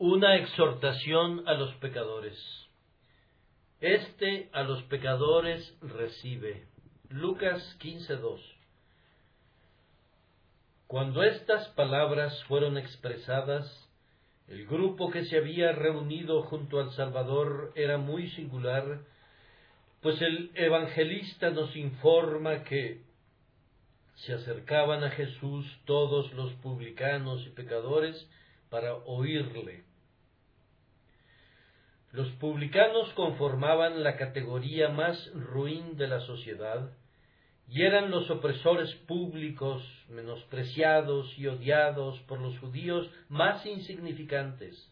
Una exhortación a los pecadores. Este a los pecadores recibe. Lucas 15:2. Cuando estas palabras fueron expresadas, el grupo que se había reunido junto al Salvador era muy singular, pues el evangelista nos informa que se acercaban a Jesús todos los publicanos y pecadores para oírle. Los publicanos conformaban la categoría más ruin de la sociedad y eran los opresores públicos, menospreciados y odiados por los judíos más insignificantes.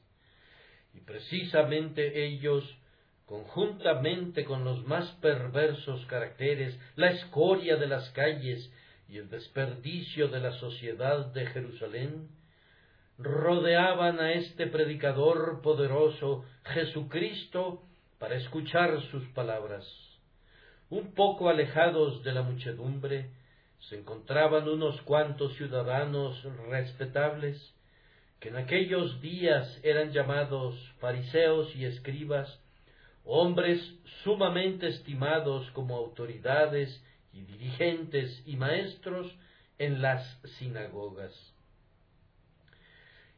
Y precisamente ellos, conjuntamente con los más perversos caracteres, la escoria de las calles y el desperdicio de la sociedad de Jerusalén, rodeaban a este predicador poderoso, Jesucristo, para escuchar sus palabras. Un poco alejados de la muchedumbre, se encontraban unos cuantos ciudadanos respetables, que en aquellos días eran llamados fariseos y escribas, hombres sumamente estimados como autoridades y dirigentes y maestros en las sinagogas.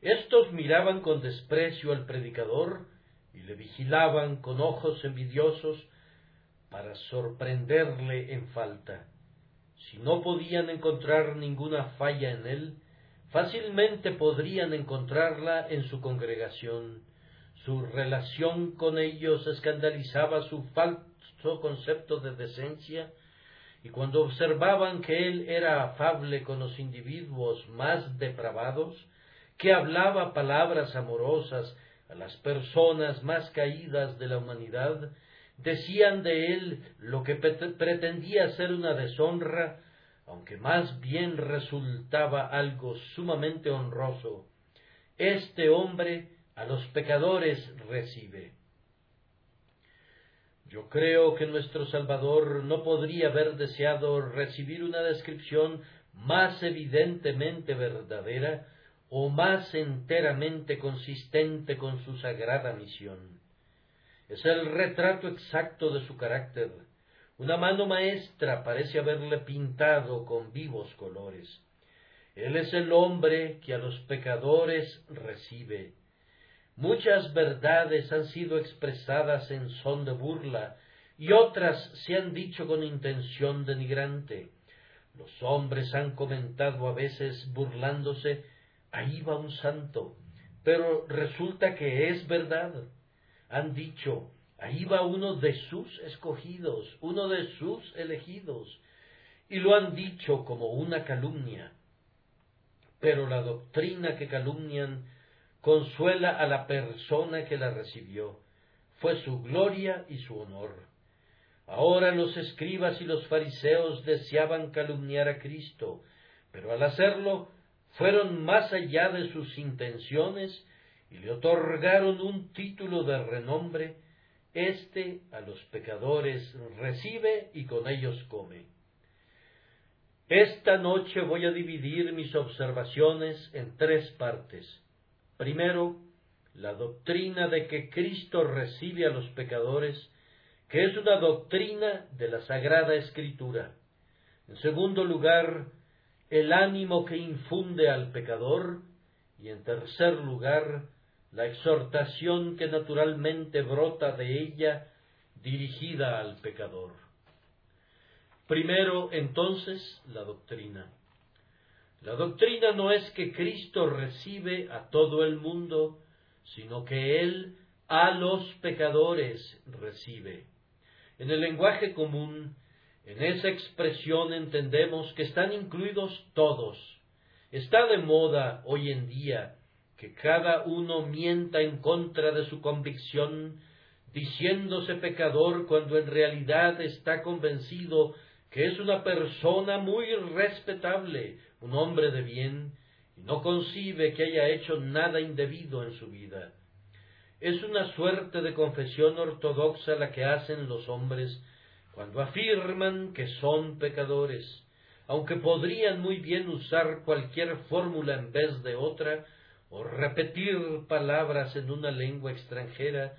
Estos miraban con desprecio al predicador y le vigilaban con ojos envidiosos para sorprenderle en falta. Si no podían encontrar ninguna falla en él, fácilmente podrían encontrarla en su congregación. Su relación con ellos escandalizaba su falso concepto de decencia, y cuando observaban que él era afable con los individuos más depravados, que hablaba palabras amorosas a las personas más caídas de la humanidad, decían de él lo que pretendía ser una deshonra, aunque más bien resultaba algo sumamente honroso. Este hombre a los pecadores recibe. Yo creo que nuestro Salvador no podría haber deseado recibir una descripción más evidentemente verdadera o más enteramente consistente con su sagrada misión. Es el retrato exacto de su carácter. Una mano maestra parece haberle pintado con vivos colores. Él es el hombre que a los pecadores recibe. Muchas verdades han sido expresadas en son de burla y otras se han dicho con intención denigrante. Los hombres han comentado a veces burlándose ahí va un santo, pero resulta que es verdad. Han dicho, ahí va uno de sus escogidos, uno de sus elegidos, y lo han dicho como una calumnia. Pero la doctrina que calumnian consuela a la persona que la recibió. Fue su gloria y su honor. Ahora los escribas y los fariseos deseaban calumniar a Cristo, pero al hacerlo fueron más allá de sus intenciones y le otorgaron un título de renombre, éste a los pecadores recibe y con ellos come. Esta noche voy a dividir mis observaciones en tres partes. Primero, la doctrina de que Cristo recibe a los pecadores, que es una doctrina de la Sagrada Escritura. En segundo lugar, el ánimo que infunde al pecador y en tercer lugar la exhortación que naturalmente brota de ella dirigida al pecador. Primero, entonces, la doctrina. La doctrina no es que Cristo recibe a todo el mundo, sino que Él a los pecadores recibe. En el lenguaje común, en esa expresión entendemos que están incluidos todos. Está de moda hoy en día que cada uno mienta en contra de su convicción, diciéndose pecador cuando en realidad está convencido que es una persona muy respetable, un hombre de bien, y no concibe que haya hecho nada indebido en su vida. Es una suerte de confesión ortodoxa la que hacen los hombres cuando afirman que son pecadores, aunque podrían muy bien usar cualquier fórmula en vez de otra, o repetir palabras en una lengua extranjera,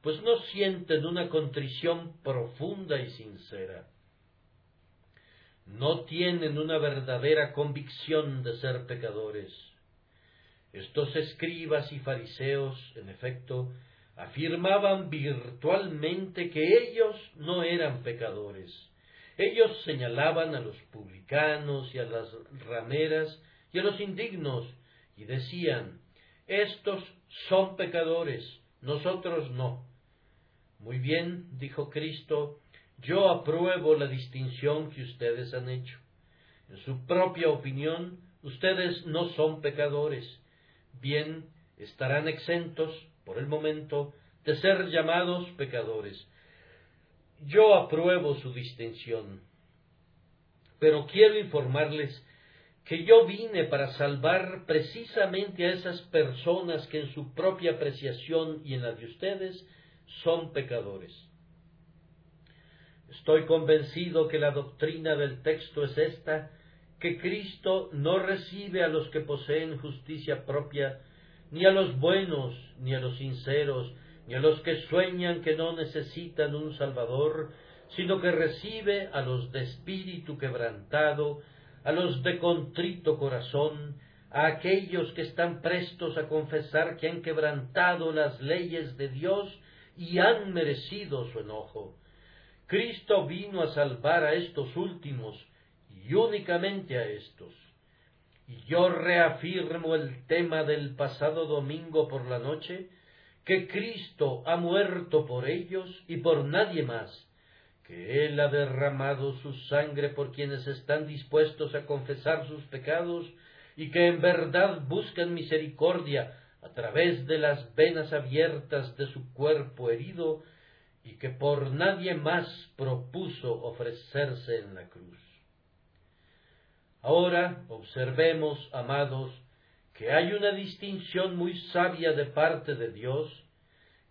pues no sienten una contrición profunda y sincera. No tienen una verdadera convicción de ser pecadores. Estos escribas y fariseos, en efecto, afirmaban virtualmente que ellos no eran pecadores. Ellos señalaban a los publicanos y a las rameras y a los indignos y decían, estos son pecadores, nosotros no. Muy bien, dijo Cristo, yo apruebo la distinción que ustedes han hecho. En su propia opinión, ustedes no son pecadores. Bien, estarán exentos, por el momento, de ser llamados pecadores. Yo apruebo su distinción, pero quiero informarles que yo vine para salvar precisamente a esas personas que en su propia apreciación y en la de ustedes son pecadores. Estoy convencido que la doctrina del texto es esta, que Cristo no recibe a los que poseen justicia propia, ni a los buenos, ni a los sinceros, ni a los que sueñan que no necesitan un Salvador, sino que recibe a los de espíritu quebrantado, a los de contrito corazón, a aquellos que están prestos a confesar que han quebrantado las leyes de Dios y han merecido su enojo. Cristo vino a salvar a estos últimos y únicamente a estos. Yo reafirmo el tema del pasado domingo por la noche, que Cristo ha muerto por ellos y por nadie más, que Él ha derramado su sangre por quienes están dispuestos a confesar sus pecados y que en verdad buscan misericordia a través de las venas abiertas de su cuerpo herido y que por nadie más propuso ofrecerse en la cruz. Ahora observemos, amados, que hay una distinción muy sabia de parte de Dios,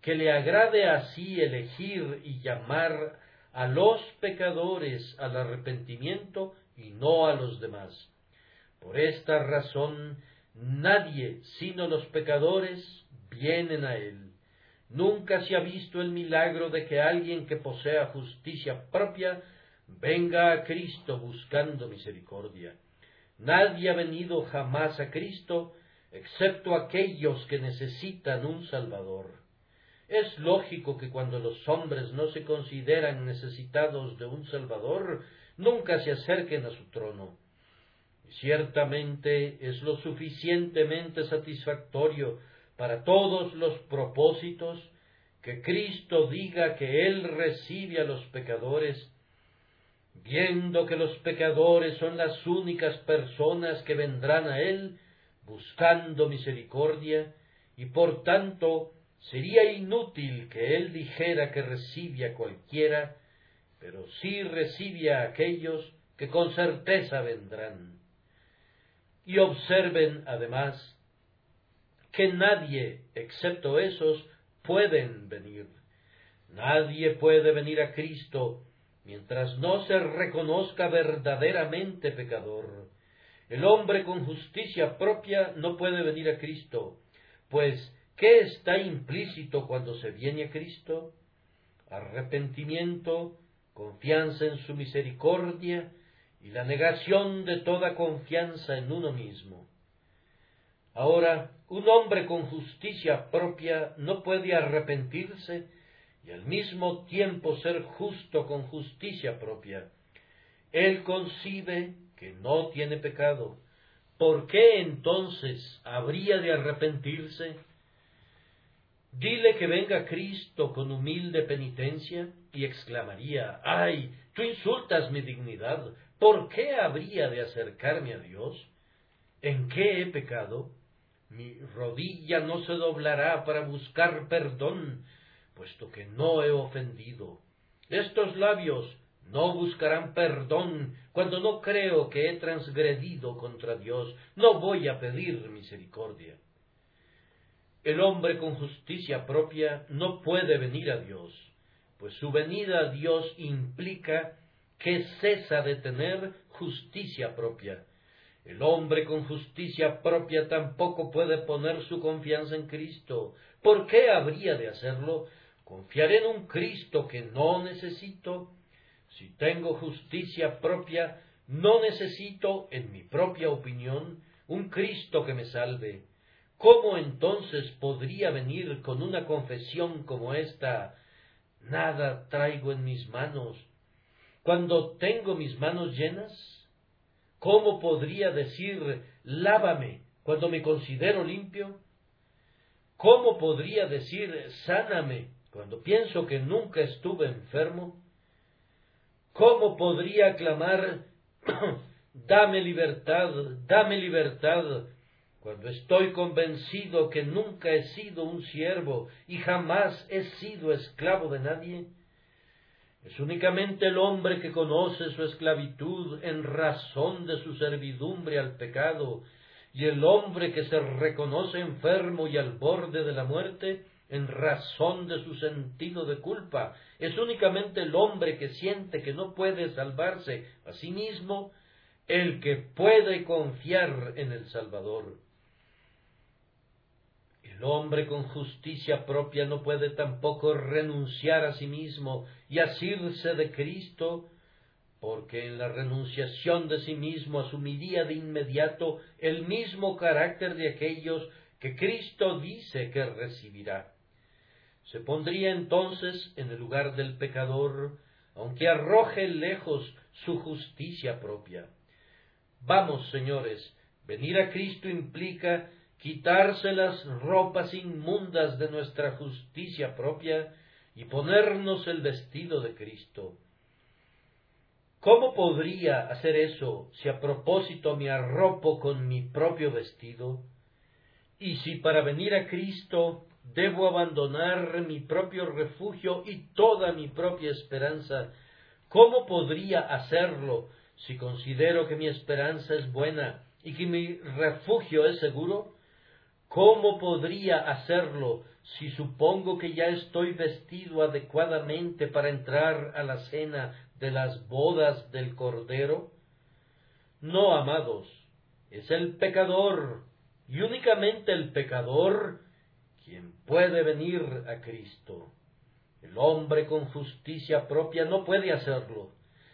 que le agrade así elegir y llamar a los pecadores al arrepentimiento y no a los demás. Por esta razón Nadie, sino los pecadores, vienen a Él. Nunca se ha visto el milagro de que alguien que posea justicia propia venga a Cristo buscando misericordia. Nadie ha venido jamás a Cristo excepto aquellos que necesitan un Salvador. Es lógico que cuando los hombres no se consideran necesitados de un Salvador, nunca se acerquen a su trono. Ciertamente es lo suficientemente satisfactorio para todos los propósitos que Cristo diga que Él recibe a los pecadores, viendo que los pecadores son las únicas personas que vendrán a Él buscando misericordia, y por tanto sería inútil que Él dijera que recibe a cualquiera, pero sí recibe a aquellos que con certeza vendrán y observen además que nadie, excepto esos, pueden venir. Nadie puede venir a Cristo mientras no se reconozca verdaderamente pecador. El hombre con justicia propia no puede venir a Cristo, pues ¿qué está implícito cuando se viene a Cristo? Arrepentimiento, confianza en su misericordia, y la negación de toda confianza en uno mismo. Ahora, un hombre con justicia propia no puede arrepentirse y al mismo tiempo ser justo con justicia propia. Él concibe que no tiene pecado. ¿Por qué entonces habría de arrepentirse? Dile que venga Cristo con humilde penitencia y exclamaría, ¡ay! Tú insultas mi dignidad, ¿Por qué habría de acercarme a Dios? ¿En qué he pecado? Mi rodilla no se doblará para buscar perdón, puesto que no he ofendido. Estos labios no buscarán perdón cuando no creo que he transgredido contra Dios. No voy a pedir misericordia. El hombre con justicia propia no puede venir a Dios, pues su venida a Dios implica que cesa de tener justicia propia. El hombre con justicia propia tampoco puede poner su confianza en Cristo. ¿Por qué habría de hacerlo? ¿Confiaré en un Cristo que no necesito? Si tengo justicia propia, no necesito, en mi propia opinión, un Cristo que me salve. ¿Cómo entonces podría venir con una confesión como esta? Nada traigo en mis manos. Cuando tengo mis manos llenas, ¿cómo podría decir lávame cuando me considero limpio? ¿Cómo podría decir sáname cuando pienso que nunca estuve enfermo? ¿Cómo podría clamar dame libertad, dame libertad, cuando estoy convencido que nunca he sido un siervo y jamás he sido esclavo de nadie? Es únicamente el hombre que conoce su esclavitud en razón de su servidumbre al pecado, y el hombre que se reconoce enfermo y al borde de la muerte en razón de su sentido de culpa. Es únicamente el hombre que siente que no puede salvarse a sí mismo el que puede confiar en el Salvador. El hombre con justicia propia no puede tampoco renunciar a sí mismo y asirse de Cristo, porque en la renunciación de sí mismo asumiría de inmediato el mismo carácter de aquellos que Cristo dice que recibirá. Se pondría entonces en el lugar del pecador, aunque arroje lejos su justicia propia. Vamos, señores, venir a Cristo implica quitarse las ropas inmundas de nuestra justicia propia y ponernos el vestido de Cristo. ¿Cómo podría hacer eso si a propósito me arropo con mi propio vestido? Y si para venir a Cristo debo abandonar mi propio refugio y toda mi propia esperanza, ¿cómo podría hacerlo si considero que mi esperanza es buena y que mi refugio es seguro, ¿cómo podría hacerlo si supongo que ya estoy vestido adecuadamente para entrar a la cena de las bodas del Cordero? No, amados, es el pecador, y únicamente el pecador, quien puede venir a Cristo. El hombre con justicia propia no puede hacerlo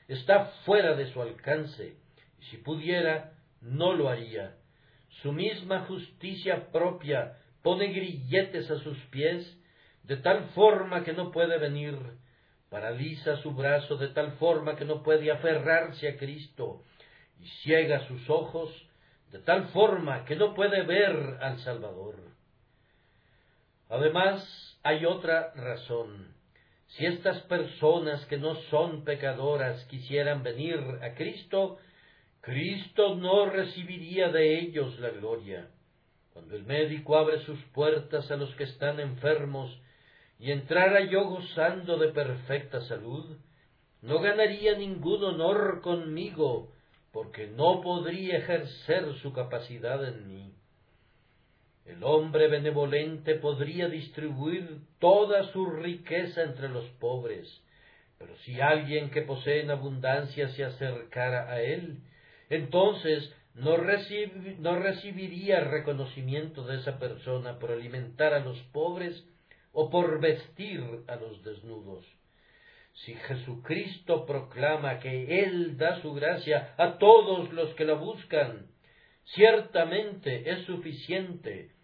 está fuera de su alcance, y si pudiera, no lo haría. Su misma justicia propia pone grilletes a sus pies, de tal forma que no puede venir, paraliza su brazo de tal forma que no puede aferrarse a Cristo, y ciega sus ojos de tal forma que no puede ver al Salvador. Además, hay otra razón. Si estas personas que no son pecadoras quisieran venir a Cristo, Cristo no recibiría de ellos la gloria. Cuando el médico abre sus puertas a los que están enfermos y entrara yo gozando de perfecta salud, no ganaría ningún honor conmigo, porque no podría ejercer su capacidad en mí. El hombre benevolente podría distribuir toda su riqueza entre los pobres, pero si alguien que posee en abundancia se acercara a él, entonces no, no recibiría reconocimiento de esa persona por alimentar a los pobres o por vestir a los desnudos. Si Jesucristo proclama que Él da su gracia a todos los que la buscan, ciertamente es suficiente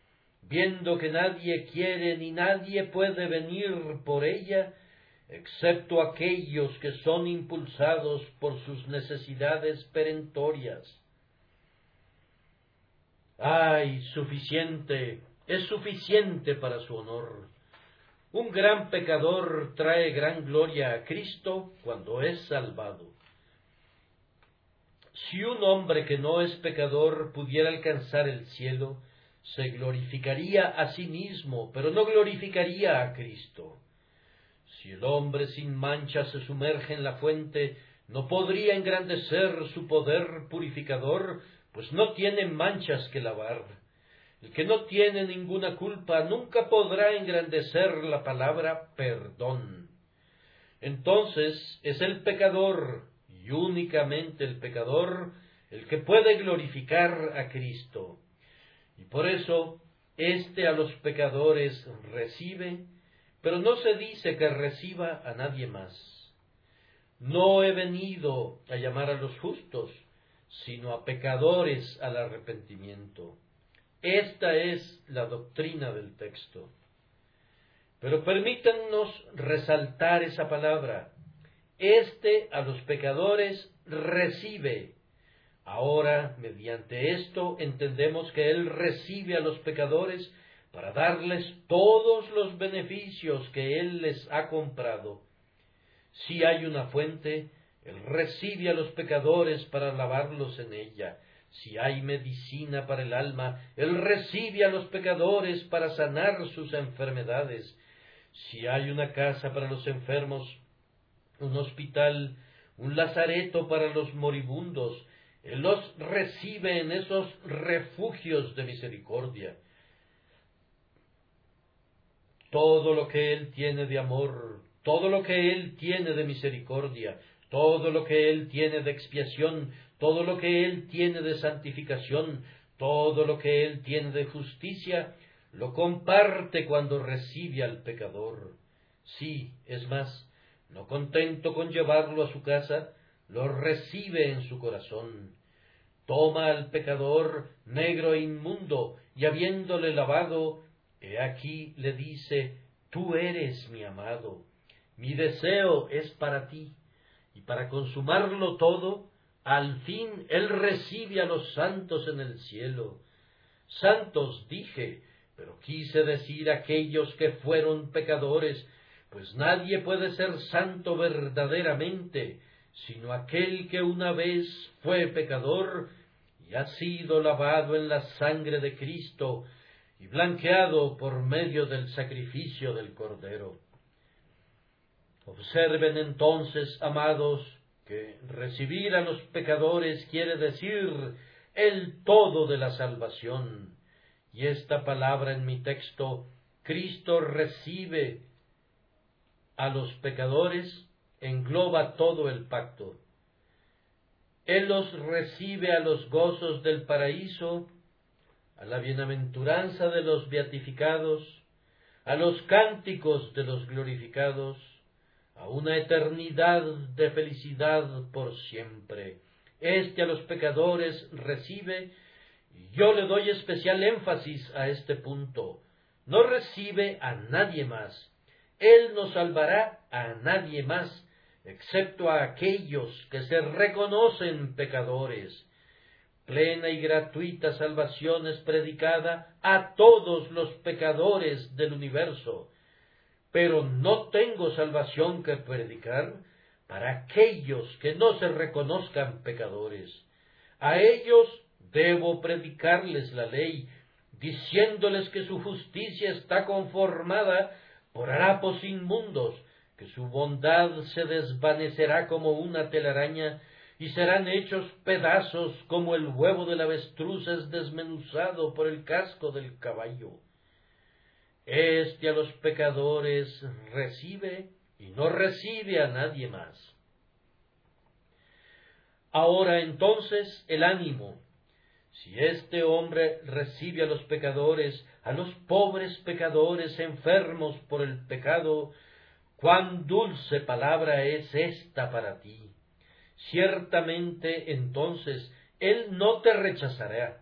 viendo que nadie quiere ni nadie puede venir por ella, excepto aquellos que son impulsados por sus necesidades perentorias. Ay, suficiente, es suficiente para su honor. Un gran pecador trae gran gloria a Cristo cuando es salvado. Si un hombre que no es pecador pudiera alcanzar el cielo, se glorificaría a sí mismo, pero no glorificaría a Cristo. Si el hombre sin mancha se sumerge en la fuente, no podría engrandecer su poder purificador, pues no tiene manchas que lavar. El que no tiene ninguna culpa nunca podrá engrandecer la palabra perdón. Entonces es el pecador, y únicamente el pecador, el que puede glorificar a Cristo. Y por eso, éste a los pecadores recibe, pero no se dice que reciba a nadie más. No he venido a llamar a los justos, sino a pecadores al arrepentimiento. Esta es la doctrina del texto. Pero permítannos resaltar esa palabra. Este a los pecadores recibe. Ahora, mediante esto, entendemos que Él recibe a los pecadores para darles todos los beneficios que Él les ha comprado. Si hay una fuente, él recibe a los pecadores para lavarlos en ella. Si hay medicina para el alma, Él recibe a los pecadores para sanar sus enfermedades. Si hay una casa para los enfermos, un hospital, un lazareto para los moribundos, los recibe en esos refugios de misericordia. Todo lo que Él tiene de amor, todo lo que Él tiene de misericordia, todo lo que Él tiene de expiación, todo lo que Él tiene de santificación, todo lo que Él tiene de justicia, lo comparte cuando recibe al pecador. Sí, es más, no contento con llevarlo a su casa, lo recibe en su corazón. Toma al pecador negro e inmundo, y habiéndole lavado, he aquí le dice, Tú eres mi amado, mi deseo es para ti y para consumarlo todo, al fin Él recibe a los santos en el cielo. Santos dije, pero quise decir aquellos que fueron pecadores, pues nadie puede ser santo verdaderamente, sino aquel que una vez fue pecador y ha sido lavado en la sangre de Cristo y blanqueado por medio del sacrificio del Cordero. Observen entonces, amados, que recibir a los pecadores quiere decir el todo de la salvación. Y esta palabra en mi texto, Cristo recibe a los pecadores, engloba todo el pacto. Él los recibe a los gozos del paraíso, a la bienaventuranza de los beatificados, a los cánticos de los glorificados, a una eternidad de felicidad por siempre. Este a los pecadores recibe, yo le doy especial énfasis a este punto. No recibe a nadie más. Él no salvará a nadie más, excepto a aquellos que se reconocen pecadores. Plena y gratuita salvación es predicada a todos los pecadores del universo pero no tengo salvación que predicar para aquellos que no se reconozcan pecadores. A ellos debo predicarles la ley, diciéndoles que su justicia está conformada por harapos inmundos, que su bondad se desvanecerá como una telaraña, y serán hechos pedazos como el huevo del avestruz es desmenuzado por el casco del caballo. Este a los pecadores recibe y no recibe a nadie más. Ahora entonces el ánimo. Si este hombre recibe a los pecadores, a los pobres pecadores enfermos por el pecado, cuán dulce palabra es esta para ti. Ciertamente entonces Él no te rechazará,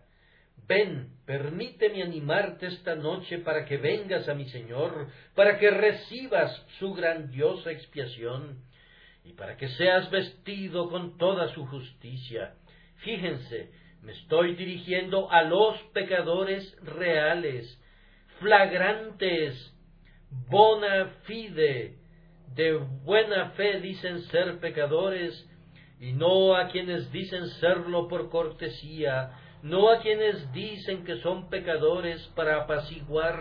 Ven, permíteme animarte esta noche para que vengas a mi Señor, para que recibas su grandiosa expiación y para que seas vestido con toda su justicia. Fíjense, me estoy dirigiendo a los pecadores reales, flagrantes, bona fide, de buena fe dicen ser pecadores, y no a quienes dicen serlo por cortesía, no a quienes dicen que son pecadores para apaciguar,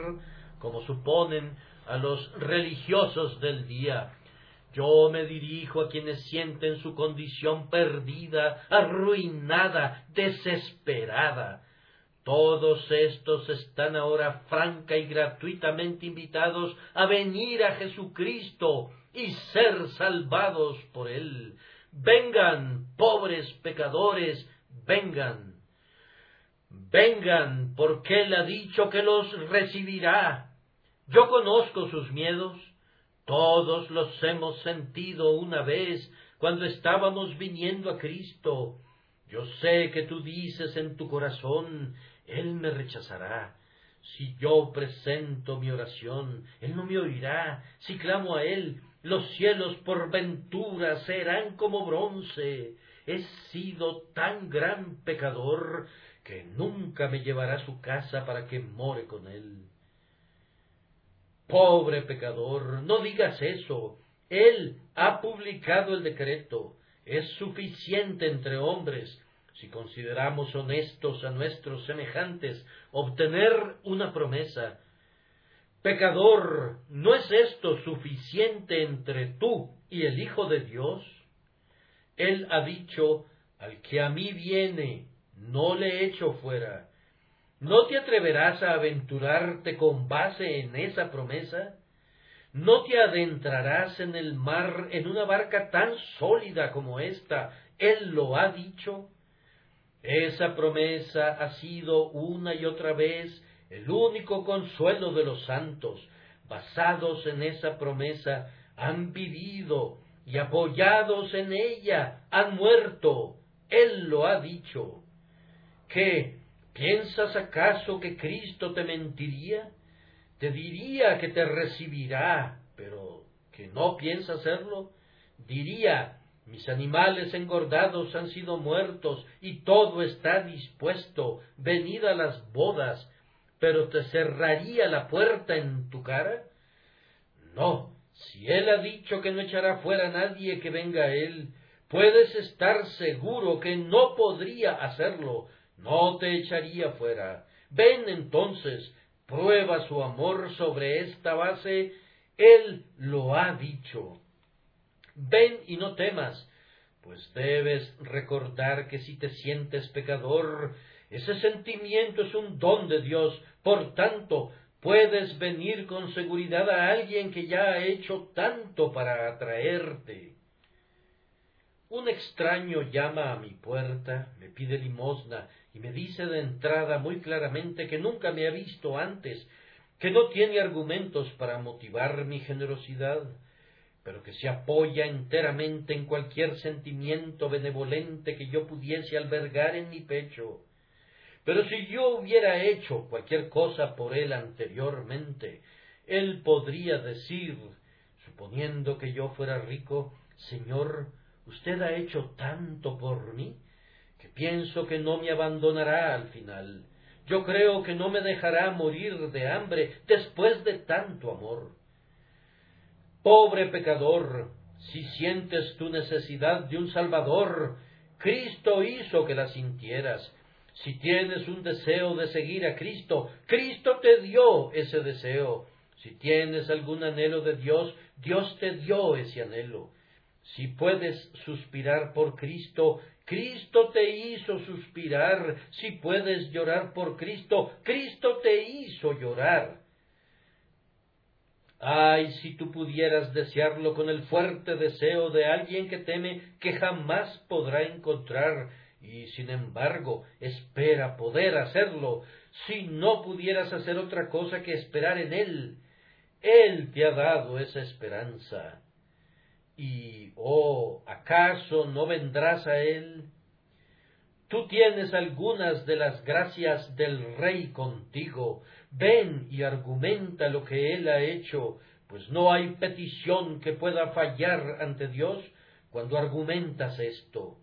como suponen, a los religiosos del día. Yo me dirijo a quienes sienten su condición perdida, arruinada, desesperada. Todos estos están ahora franca y gratuitamente invitados a venir a Jesucristo y ser salvados por Él. Vengan, pobres pecadores, vengan, vengan, porque Él ha dicho que los recibirá. Yo conozco sus miedos, todos los hemos sentido una vez cuando estábamos viniendo a Cristo. Yo sé que tú dices en tu corazón, Él me rechazará. Si yo presento mi oración, Él no me oirá. Si clamo a Él, los cielos por ventura serán como bronce. He sido tan gran pecador que nunca me llevará a su casa para que more con Él. Pobre pecador, no digas eso. Él ha publicado el decreto. Es suficiente entre hombres, si consideramos honestos a nuestros semejantes, obtener una promesa. Pecador, ¿no es esto suficiente entre tú y el Hijo de Dios? Él ha dicho, al que a mí viene, no le echo fuera. ¿No te atreverás a aventurarte con base en esa promesa? ¿No te adentrarás en el mar en una barca tan sólida como esta? Él lo ha dicho. Esa promesa ha sido una y otra vez el único consuelo de los santos. Basados en esa promesa, han vivido y apoyados en ella, han muerto. Él lo ha dicho. ¿Qué? ¿Piensas acaso que Cristo te mentiría? Te diría que te recibirá, pero que no piensa hacerlo. Diría, mis animales engordados han sido muertos y todo está dispuesto, venid a las bodas, pero te cerraría la puerta en tu cara. No, si él ha dicho que no echará fuera a nadie que venga a él, puedes estar seguro que no podría hacerlo, no te echaría fuera. Ven entonces, prueba su amor sobre esta base, Él lo ha dicho. Ven y no temas, pues debes recordar que si te sientes pecador, ese sentimiento es un don de Dios, por tanto, puedes venir con seguridad a alguien que ya ha hecho tanto para atraerte. Un extraño llama a mi puerta, me pide limosna y me dice de entrada muy claramente que nunca me ha visto antes, que no tiene argumentos para motivar mi generosidad, pero que se apoya enteramente en cualquier sentimiento benevolente que yo pudiese albergar en mi pecho. Pero si yo hubiera hecho cualquier cosa por él anteriormente, él podría decir, suponiendo que yo fuera rico, Señor, usted ha hecho tanto por mí, que pienso que no me abandonará al final. Yo creo que no me dejará morir de hambre después de tanto amor. Pobre pecador, si sientes tu necesidad de un Salvador, Cristo hizo que la sintieras, si tienes un deseo de seguir a Cristo, Cristo te dio ese deseo. Si tienes algún anhelo de Dios, Dios te dio ese anhelo. Si puedes suspirar por Cristo, Cristo te hizo suspirar. Si puedes llorar por Cristo, Cristo te hizo llorar. Ay, si tú pudieras desearlo con el fuerte deseo de alguien que teme que jamás podrá encontrar y sin embargo espera poder hacerlo, si no pudieras hacer otra cosa que esperar en Él. Él te ha dado esa esperanza. Y, oh, ¿acaso no vendrás a Él? Tú tienes algunas de las gracias del Rey contigo. Ven y argumenta lo que Él ha hecho, pues no hay petición que pueda fallar ante Dios cuando argumentas esto.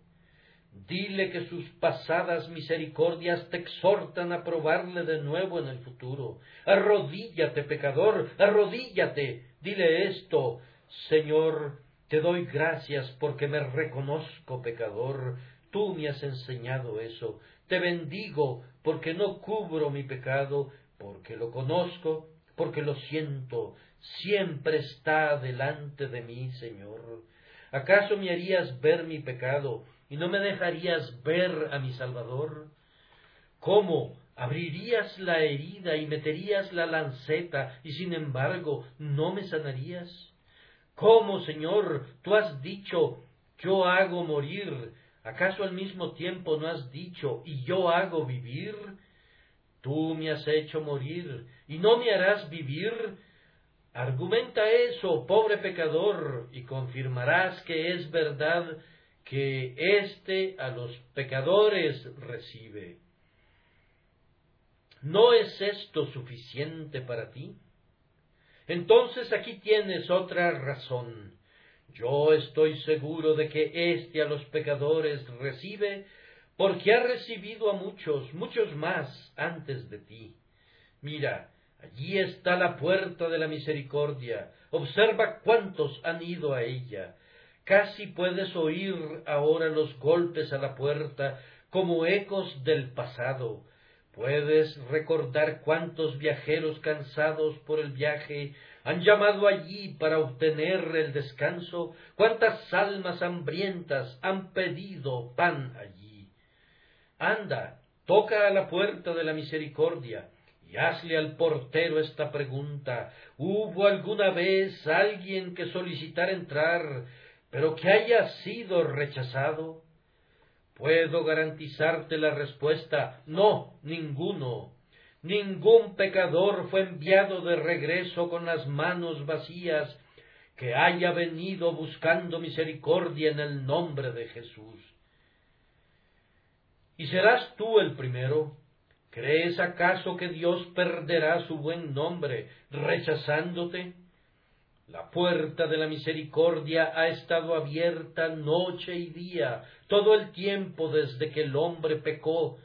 Dile que sus pasadas misericordias te exhortan a probarle de nuevo en el futuro. Arrodíllate, pecador, arrodíllate. Dile esto, Señor, te doy gracias porque me reconozco pecador. Tú me has enseñado eso. Te bendigo porque no cubro mi pecado, porque lo conozco, porque lo siento. Siempre está delante de mí, Señor. ¿Acaso me harías ver mi pecado? y no me dejarías ver a mi Salvador? ¿Cómo abrirías la herida y meterías la lanceta y sin embargo no me sanarías? ¿Cómo, Señor, tú has dicho, yo hago morir ¿Acaso al mismo tiempo no has dicho, y yo hago vivir? Tú me has hecho morir, y no me harás vivir. Argumenta eso, pobre pecador, y confirmarás que es verdad que éste a los pecadores recibe. ¿No es esto suficiente para ti? Entonces aquí tienes otra razón. Yo estoy seguro de que éste a los pecadores recibe, porque ha recibido a muchos, muchos más antes de ti. Mira, allí está la puerta de la misericordia. Observa cuántos han ido a ella. Casi puedes oír ahora los golpes a la puerta como ecos del pasado. Puedes recordar cuántos viajeros cansados por el viaje han llamado allí para obtener el descanso, cuántas almas hambrientas han pedido pan allí. Anda, toca a la puerta de la misericordia y hazle al portero esta pregunta ¿Hubo alguna vez alguien que solicitara entrar, pero que haya sido rechazado? Puedo garantizarte la respuesta no, ninguno. Ningún pecador fue enviado de regreso con las manos vacías que haya venido buscando misericordia en el nombre de Jesús. ¿Y serás tú el primero? ¿Crees acaso que Dios perderá su buen nombre rechazándote? La puerta de la misericordia ha estado abierta noche y día, todo el tiempo desde que el hombre pecó.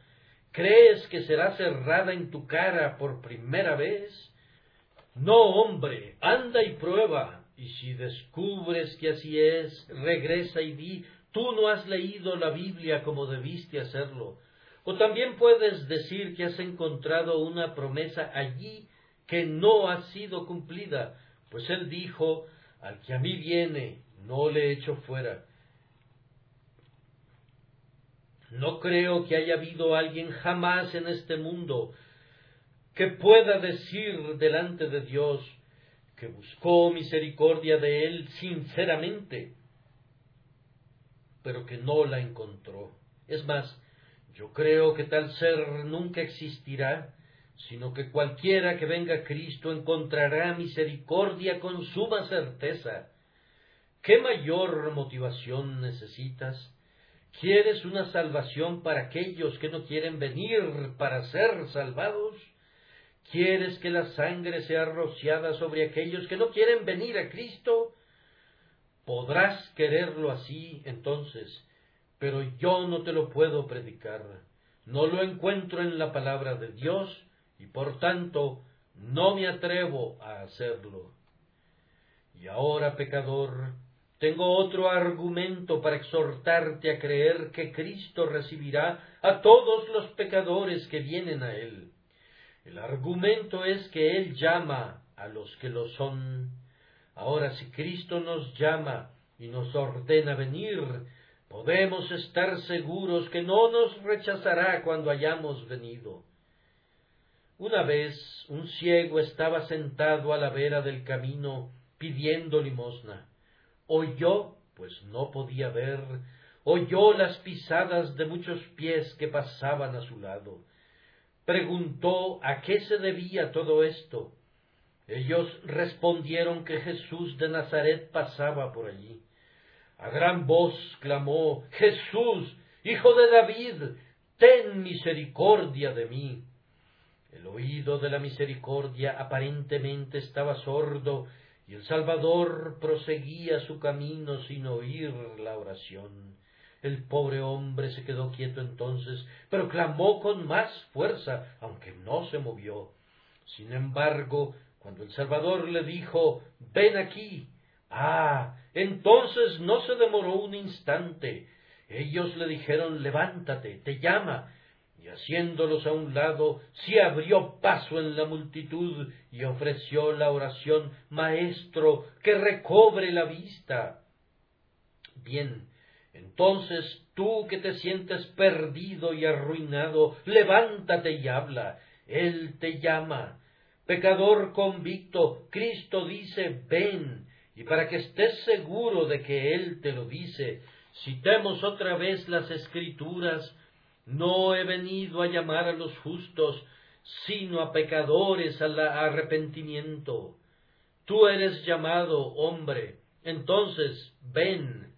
¿Crees que será cerrada en tu cara por primera vez? No, hombre, anda y prueba, y si descubres que así es, regresa y di, tú no has leído la Biblia como debiste hacerlo. O también puedes decir que has encontrado una promesa allí que no ha sido cumplida, pues él dijo, al que a mí viene, no le echo fuera. No creo que haya habido alguien jamás en este mundo que pueda decir delante de Dios que buscó misericordia de él sinceramente, pero que no la encontró. Es más, yo creo que tal ser nunca existirá, sino que cualquiera que venga a Cristo encontrará misericordia con suma certeza. ¿Qué mayor motivación necesitas? ¿Quieres una salvación para aquellos que no quieren venir para ser salvados? ¿Quieres que la sangre sea rociada sobre aquellos que no quieren venir a Cristo? Podrás quererlo así entonces, pero yo no te lo puedo predicar. No lo encuentro en la palabra de Dios, y por tanto no me atrevo a hacerlo. Y ahora, pecador, tengo otro argumento para exhortarte a creer que Cristo recibirá a todos los pecadores que vienen a Él. El argumento es que Él llama a los que lo son. Ahora, si Cristo nos llama y nos ordena venir, podemos estar seguros que no nos rechazará cuando hayamos venido. Una vez un ciego estaba sentado a la vera del camino pidiendo limosna. Oyó, pues no podía ver, oyó las pisadas de muchos pies que pasaban a su lado. Preguntó a qué se debía todo esto. Ellos respondieron que Jesús de Nazaret pasaba por allí. A gran voz clamó Jesús, hijo de David, ten misericordia de mí. El oído de la misericordia aparentemente estaba sordo y el Salvador proseguía su camino sin oír la oración. El pobre hombre se quedó quieto entonces, pero clamó con más fuerza, aunque no se movió. Sin embargo, cuando el Salvador le dijo Ven aquí. Ah. entonces no se demoró un instante. Ellos le dijeron Levántate, te llama y haciéndolos a un lado, se abrió paso en la multitud y ofreció la oración, Maestro, que recobre la vista. Bien, entonces tú que te sientes perdido y arruinado, levántate y habla. Él te llama. Pecador convicto, Cristo dice, ven. Y para que estés seguro de que Él te lo dice, Citemos otra vez las escrituras, no he venido a llamar a los justos, sino a pecadores al arrepentimiento. Tú eres llamado hombre, entonces ven.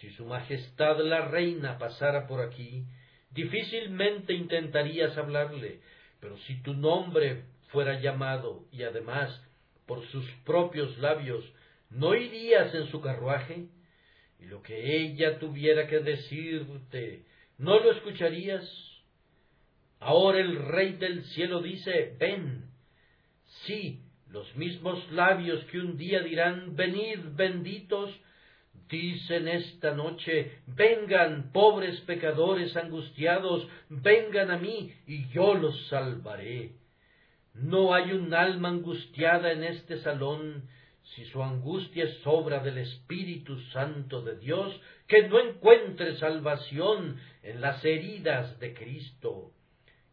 Si su majestad la reina pasara por aquí, difícilmente intentarías hablarle, pero si tu nombre fuera llamado y además por sus propios labios, ¿no irías en su carruaje? Y lo que ella tuviera que decirte, ¿no lo escucharías? Ahora el Rey del cielo dice, ven. Sí, los mismos labios que un día dirán, venid benditos, dicen esta noche, vengan pobres pecadores angustiados, vengan a mí y yo los salvaré. No hay un alma angustiada en este salón, si su angustia es obra del Espíritu Santo de Dios, que no encuentre salvación en las heridas de Cristo.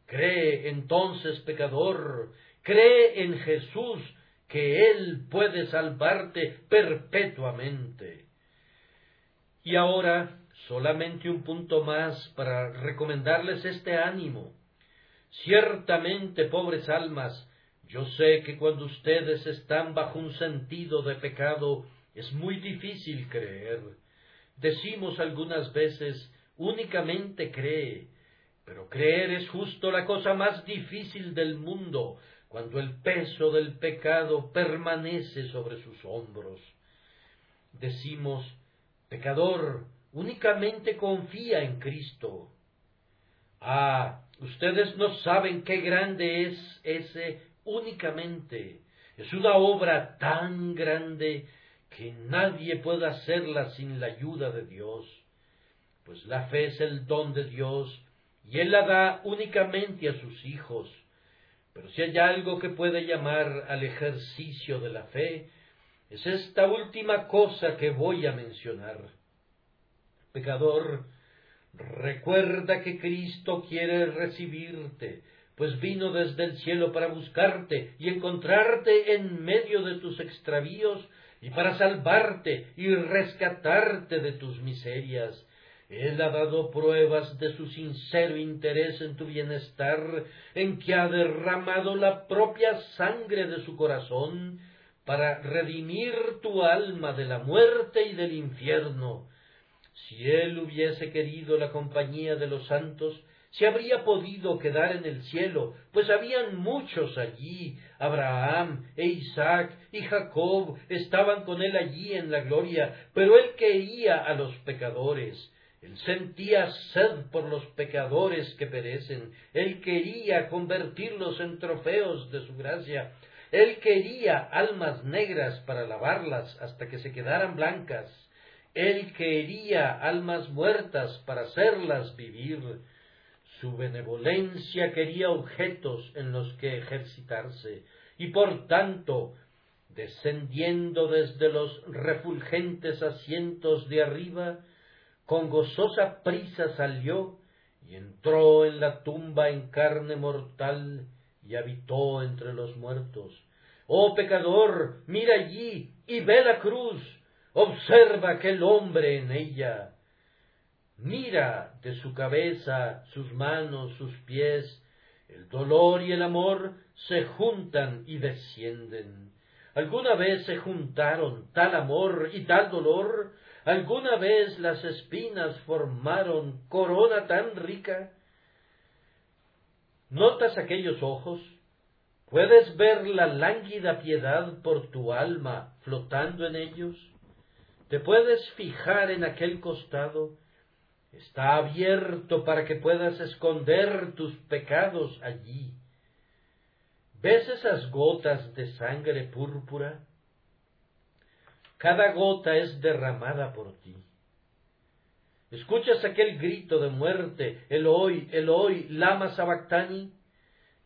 Cree entonces, pecador, cree en Jesús, que Él puede salvarte perpetuamente. Y ahora, solamente un punto más para recomendarles este ánimo. Ciertamente, pobres almas, yo sé que cuando ustedes están bajo un sentido de pecado, es muy difícil creer. Decimos algunas veces, únicamente cree, pero creer es justo la cosa más difícil del mundo, cuando el peso del pecado permanece sobre sus hombros. Decimos, pecador, únicamente confía en Cristo. Ah, ustedes no saben qué grande es ese únicamente. Es una obra tan grande que nadie puede hacerla sin la ayuda de Dios, pues la fe es el don de Dios y Él la da únicamente a sus hijos. Pero si hay algo que puede llamar al ejercicio de la fe, es esta última cosa que voy a mencionar. Pecador, recuerda que Cristo quiere recibirte, pues vino desde el cielo para buscarte y encontrarte en medio de tus extravíos y para salvarte y rescatarte de tus miserias. Él ha dado pruebas de su sincero interés en tu bienestar, en que ha derramado la propia sangre de su corazón para redimir tu alma de la muerte y del infierno. Si él hubiese querido la compañía de los santos, se habría podido quedar en el cielo, pues habían muchos allí. Abraham e Isaac y Jacob estaban con él allí en la gloria, pero él quería a los pecadores. Él sentía sed por los pecadores que perecen. Él quería convertirlos en trofeos de su gracia. Él quería almas negras para lavarlas hasta que se quedaran blancas. Él quería almas muertas para hacerlas vivir. Su benevolencia quería objetos en los que ejercitarse, y por tanto, descendiendo desde los refulgentes asientos de arriba, con gozosa prisa salió y entró en la tumba en carne mortal y habitó entre los muertos. Oh pecador, mira allí y ve la cruz, observa aquel hombre en ella. Mira de su cabeza, sus manos, sus pies, el dolor y el amor se juntan y descienden. ¿Alguna vez se juntaron tal amor y tal dolor? ¿Alguna vez las espinas formaron corona tan rica? ¿Notas aquellos ojos? ¿Puedes ver la lánguida piedad por tu alma flotando en ellos? ¿Te puedes fijar en aquel costado? Está abierto para que puedas esconder tus pecados allí. ¿Ves esas gotas de sangre púrpura? Cada gota es derramada por ti. ¿Escuchas aquel grito de muerte, el hoy, el hoy, lama sabactani?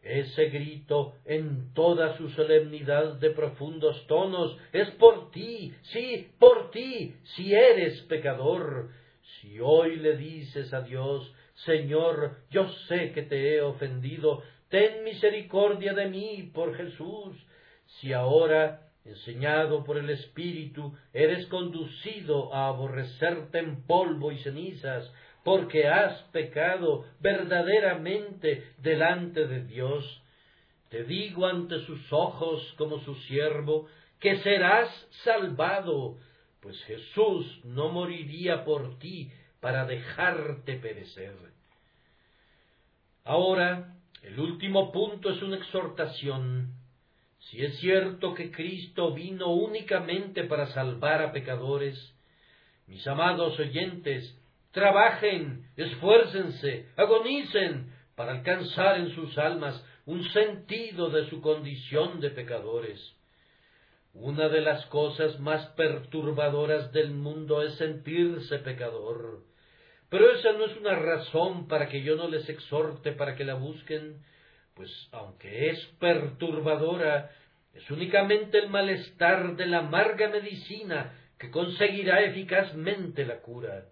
Ese grito, en toda su solemnidad de profundos tonos, es por ti, sí, por ti, si eres pecador. Si hoy le dices a Dios, Señor, yo sé que te he ofendido, ten misericordia de mí por Jesús. Si ahora enseñado por el Espíritu, eres conducido a aborrecerte en polvo y cenizas, porque has pecado verdaderamente delante de Dios. Te digo ante sus ojos como su siervo, que serás salvado, pues Jesús no moriría por ti para dejarte perecer. Ahora, el último punto es una exhortación. Si es cierto que Cristo vino únicamente para salvar a pecadores, mis amados oyentes, trabajen, esfuércense, agonicen para alcanzar en sus almas un sentido de su condición de pecadores. Una de las cosas más perturbadoras del mundo es sentirse pecador. Pero esa no es una razón para que yo no les exhorte para que la busquen, pues aunque es perturbadora, es únicamente el malestar de la amarga medicina que conseguirá eficazmente la cura.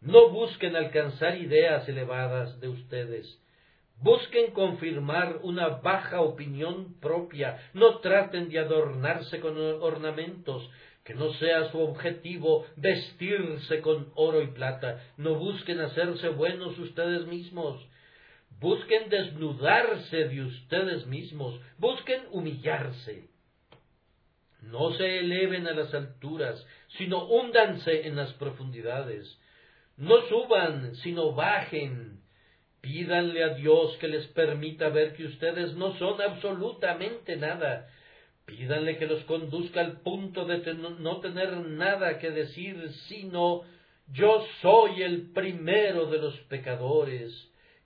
No busquen alcanzar ideas elevadas de ustedes, busquen confirmar una baja opinión propia, no traten de adornarse con ornamentos, que no sea su objetivo vestirse con oro y plata, no busquen hacerse buenos ustedes mismos, busquen desnudarse de ustedes mismos, busquen humillarse. No se eleven a las alturas, sino húndanse en las profundidades. No suban, sino bajen. Pídanle a Dios que les permita ver que ustedes no son absolutamente nada, Pídanle que los conduzca al punto de no tener nada que decir, sino yo soy el primero de los pecadores.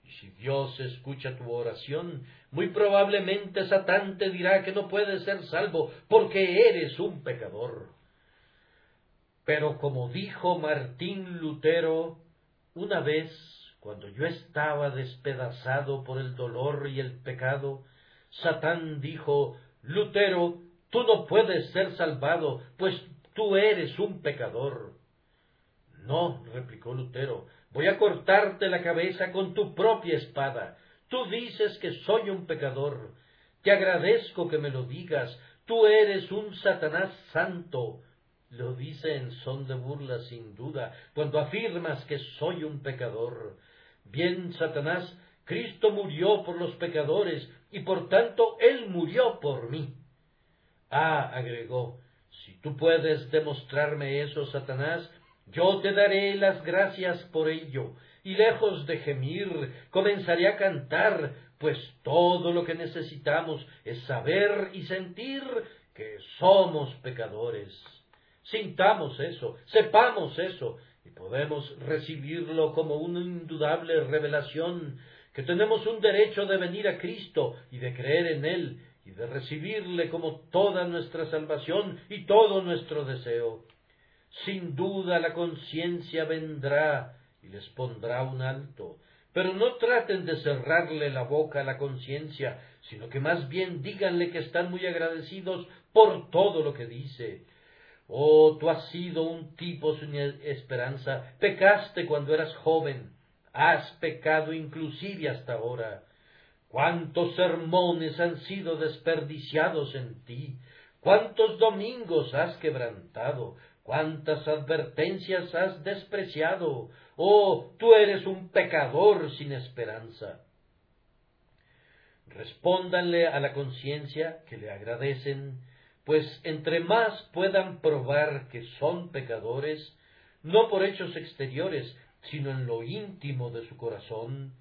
Y si Dios escucha tu oración, muy probablemente Satán te dirá que no puedes ser salvo porque eres un pecador. Pero como dijo Martín Lutero, una vez, cuando yo estaba despedazado por el dolor y el pecado, Satán dijo, Lutero, tú no puedes ser salvado, pues tú eres un pecador. No, replicó Lutero, voy a cortarte la cabeza con tu propia espada. Tú dices que soy un pecador. Te agradezco que me lo digas. Tú eres un Satanás santo. Lo dice en son de burla sin duda, cuando afirmas que soy un pecador. Bien, Satanás, Cristo murió por los pecadores y por tanto Él murió por mí. Ah, agregó, si tú puedes demostrarme eso, Satanás, yo te daré las gracias por ello, y lejos de gemir, comenzaré a cantar, pues todo lo que necesitamos es saber y sentir que somos pecadores. Sintamos eso, sepamos eso, y podemos recibirlo como una indudable revelación que tenemos un derecho de venir a Cristo y de creer en Él y de recibirle como toda nuestra salvación y todo nuestro deseo. Sin duda la conciencia vendrá y les pondrá un alto, pero no traten de cerrarle la boca a la conciencia, sino que más bien díganle que están muy agradecidos por todo lo que dice. Oh, tú has sido un tipo sin esperanza, pecaste cuando eras joven, has pecado inclusive hasta ahora. Cuántos sermones han sido desperdiciados en ti, cuántos domingos has quebrantado, cuántas advertencias has despreciado. Oh, tú eres un pecador sin esperanza. Respóndanle a la conciencia que le agradecen, pues entre más puedan probar que son pecadores, no por hechos exteriores, sino en lo íntimo de su corazón,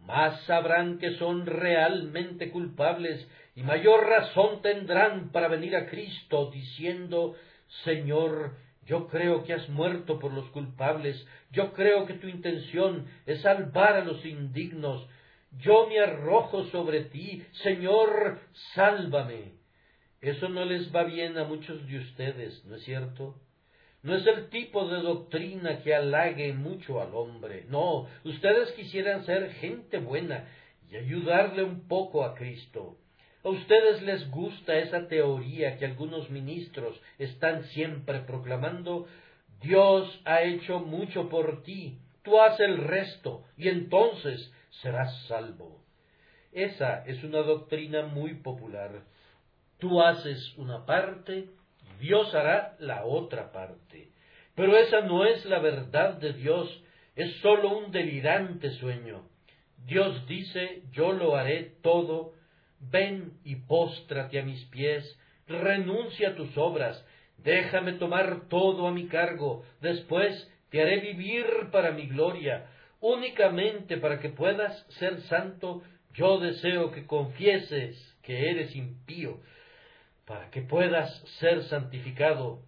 más sabrán que son realmente culpables y mayor razón tendrán para venir a Cristo diciendo Señor, yo creo que has muerto por los culpables, yo creo que tu intención es salvar a los indignos, yo me arrojo sobre ti, Señor, sálvame. Eso no les va bien a muchos de ustedes, ¿no es cierto? No es el tipo de doctrina que halague mucho al hombre. No, ustedes quisieran ser gente buena y ayudarle un poco a Cristo. A ustedes les gusta esa teoría que algunos ministros están siempre proclamando Dios ha hecho mucho por ti, tú haz el resto y entonces serás salvo. Esa es una doctrina muy popular. Tú haces una parte Dios hará la otra parte. Pero esa no es la verdad de Dios, es sólo un delirante sueño. Dios dice, yo lo haré todo, ven y póstrate a mis pies, renuncia a tus obras, déjame tomar todo a mi cargo, después te haré vivir para mi gloria, únicamente para que puedas ser santo, yo deseo que confieses que eres impío, para que puedas ser santificado,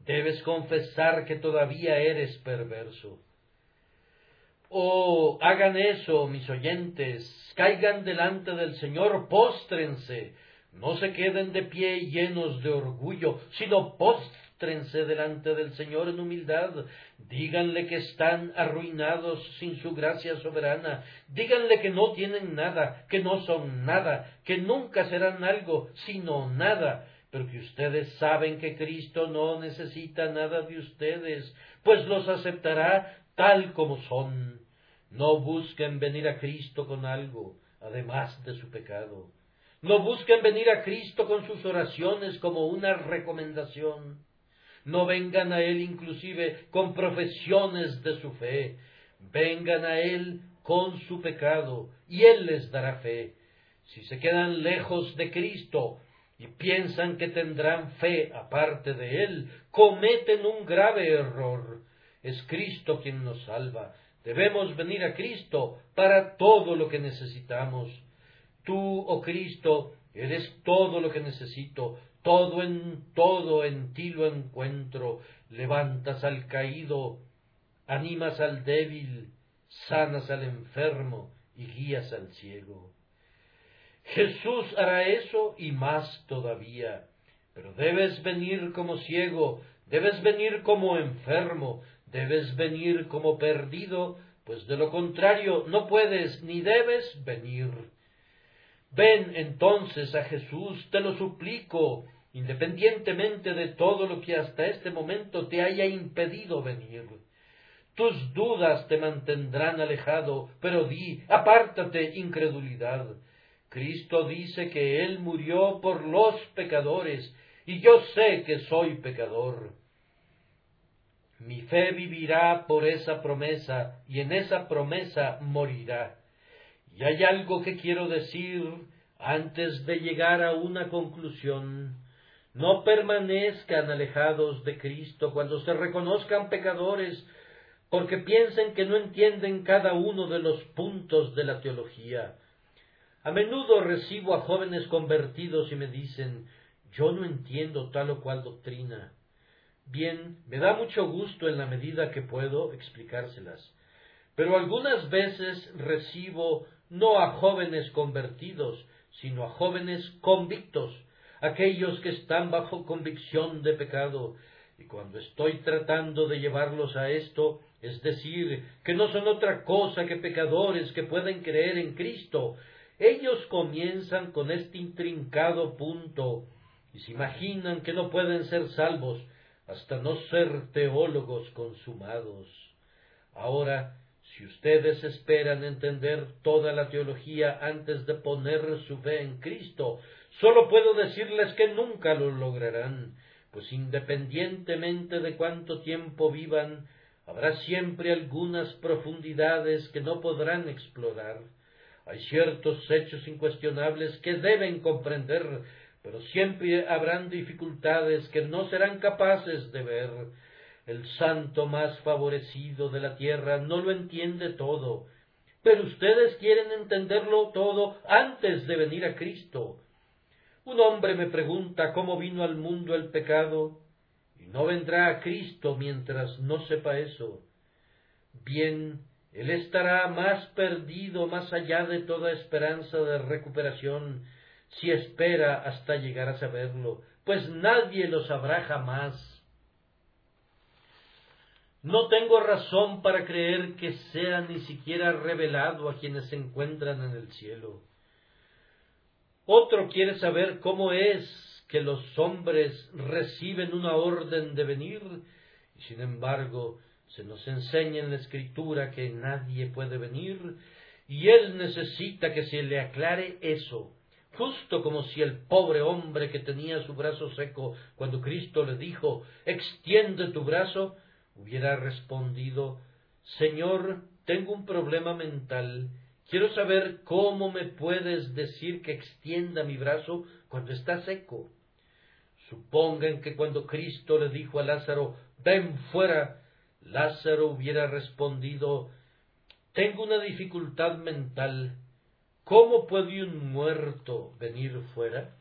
debes confesar que todavía eres perverso. Oh, hagan eso, mis oyentes, caigan delante del Señor, póstrense, no se queden de pie llenos de orgullo, sino póstrense delante del Señor en humildad, díganle que están arruinados sin su gracia soberana, díganle que no tienen nada, que no son nada, que nunca serán algo, sino nada, pero que ustedes saben que Cristo no necesita nada de ustedes, pues los aceptará tal como son. No busquen venir a Cristo con algo, además de su pecado. No busquen venir a Cristo con sus oraciones como una recomendación. No vengan a Él inclusive con profesiones de su fe. Vengan a Él con su pecado y Él les dará fe. Si se quedan lejos de Cristo y piensan que tendrán fe aparte de Él, cometen un grave error. Es Cristo quien nos salva. Debemos venir a Cristo para todo lo que necesitamos. Tú, oh Cristo, eres todo lo que necesito, todo en todo en ti lo encuentro, levantas al caído, animas al débil, sanas al enfermo y guías al ciego. Jesús hará eso y más todavía, pero debes venir como ciego, debes venir como enfermo, debes venir como perdido, pues de lo contrario no puedes ni debes venir. Ven entonces a Jesús, te lo suplico, independientemente de todo lo que hasta este momento te haya impedido venir. Tus dudas te mantendrán alejado, pero di, apártate, incredulidad. Cristo dice que Él murió por los pecadores, y yo sé que soy pecador. Mi fe vivirá por esa promesa, y en esa promesa morirá. Y hay algo que quiero decir antes de llegar a una conclusión. No permanezcan alejados de Cristo cuando se reconozcan pecadores, porque piensen que no entienden cada uno de los puntos de la teología. A menudo recibo a jóvenes convertidos y me dicen yo no entiendo tal o cual doctrina. Bien, me da mucho gusto en la medida que puedo explicárselas, pero algunas veces recibo no a jóvenes convertidos, sino a jóvenes convictos, aquellos que están bajo convicción de pecado, y cuando estoy tratando de llevarlos a esto, es decir, que no son otra cosa que pecadores que pueden creer en Cristo, ellos comienzan con este intrincado punto y se imaginan que no pueden ser salvos hasta no ser teólogos consumados. Ahora, si ustedes esperan entender toda la teología antes de poner su fe en Cristo, solo puedo decirles que nunca lo lograrán, pues independientemente de cuánto tiempo vivan, habrá siempre algunas profundidades que no podrán explorar. Hay ciertos hechos incuestionables que deben comprender, pero siempre habrán dificultades que no serán capaces de ver. El santo más favorecido de la tierra no lo entiende todo, pero ustedes quieren entenderlo todo antes de venir a Cristo. Un hombre me pregunta cómo vino al mundo el pecado, y no vendrá a Cristo mientras no sepa eso. Bien, él estará más perdido más allá de toda esperanza de recuperación si espera hasta llegar a saberlo, pues nadie lo sabrá jamás. No tengo razón para creer que sea ni siquiera revelado a quienes se encuentran en el cielo. Otro quiere saber cómo es que los hombres reciben una orden de venir, y sin embargo se nos enseña en la escritura que nadie puede venir, y él necesita que se le aclare eso, justo como si el pobre hombre que tenía su brazo seco cuando Cristo le dijo extiende tu brazo, hubiera respondido Señor, tengo un problema mental, quiero saber cómo me puedes decir que extienda mi brazo cuando está seco. Supongan que cuando Cristo le dijo a Lázaro, ven fuera, Lázaro hubiera respondido, tengo una dificultad mental, ¿cómo puede un muerto venir fuera?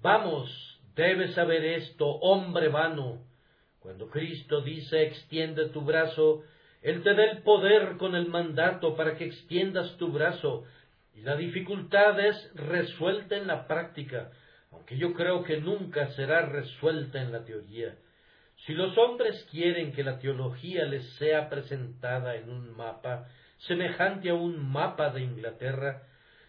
Vamos, debes saber esto, hombre vano. Cuando Cristo dice extiende tu brazo, Él te da el poder con el mandato para que extiendas tu brazo, y la dificultad es resuelta en la práctica, aunque yo creo que nunca será resuelta en la teoría. Si los hombres quieren que la teología les sea presentada en un mapa, semejante a un mapa de Inglaterra,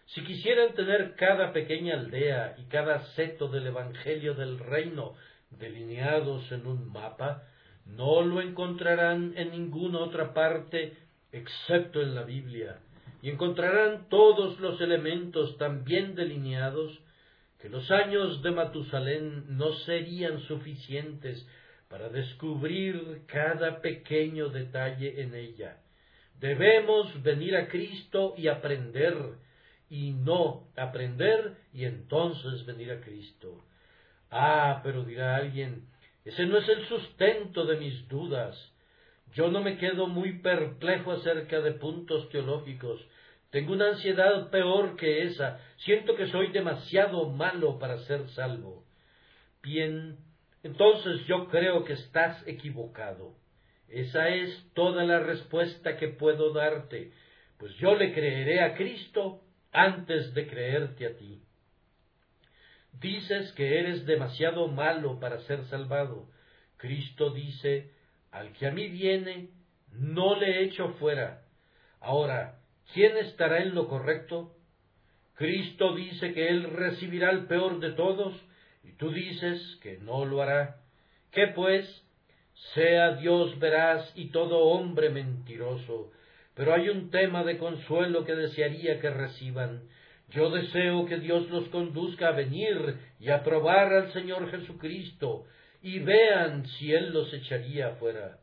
si quisieran tener cada pequeña aldea y cada seto del Evangelio del Reino delineados en un mapa, no lo encontrarán en ninguna otra parte excepto en la Biblia, y encontrarán todos los elementos tan bien delineados que los años de Matusalén no serían suficientes para descubrir cada pequeño detalle en ella. Debemos venir a Cristo y aprender, y no aprender y entonces venir a Cristo. Ah, pero dirá alguien, ese no es el sustento de mis dudas. Yo no me quedo muy perplejo acerca de puntos teológicos, tengo una ansiedad peor que esa. Siento que soy demasiado malo para ser salvo. Bien, entonces yo creo que estás equivocado. Esa es toda la respuesta que puedo darte, pues yo le creeré a Cristo antes de creerte a ti. Dices que eres demasiado malo para ser salvado. Cristo dice, al que a mí viene, no le echo fuera. Ahora, ¿quién estará en lo correcto? Cristo dice que Él recibirá el peor de todos, y tú dices que no lo hará. ¿Qué pues? Sea Dios veraz y todo hombre mentiroso. Pero hay un tema de consuelo que desearía que reciban. Yo deseo que Dios los conduzca a venir y a probar al Señor Jesucristo, y vean si Él los echaría afuera.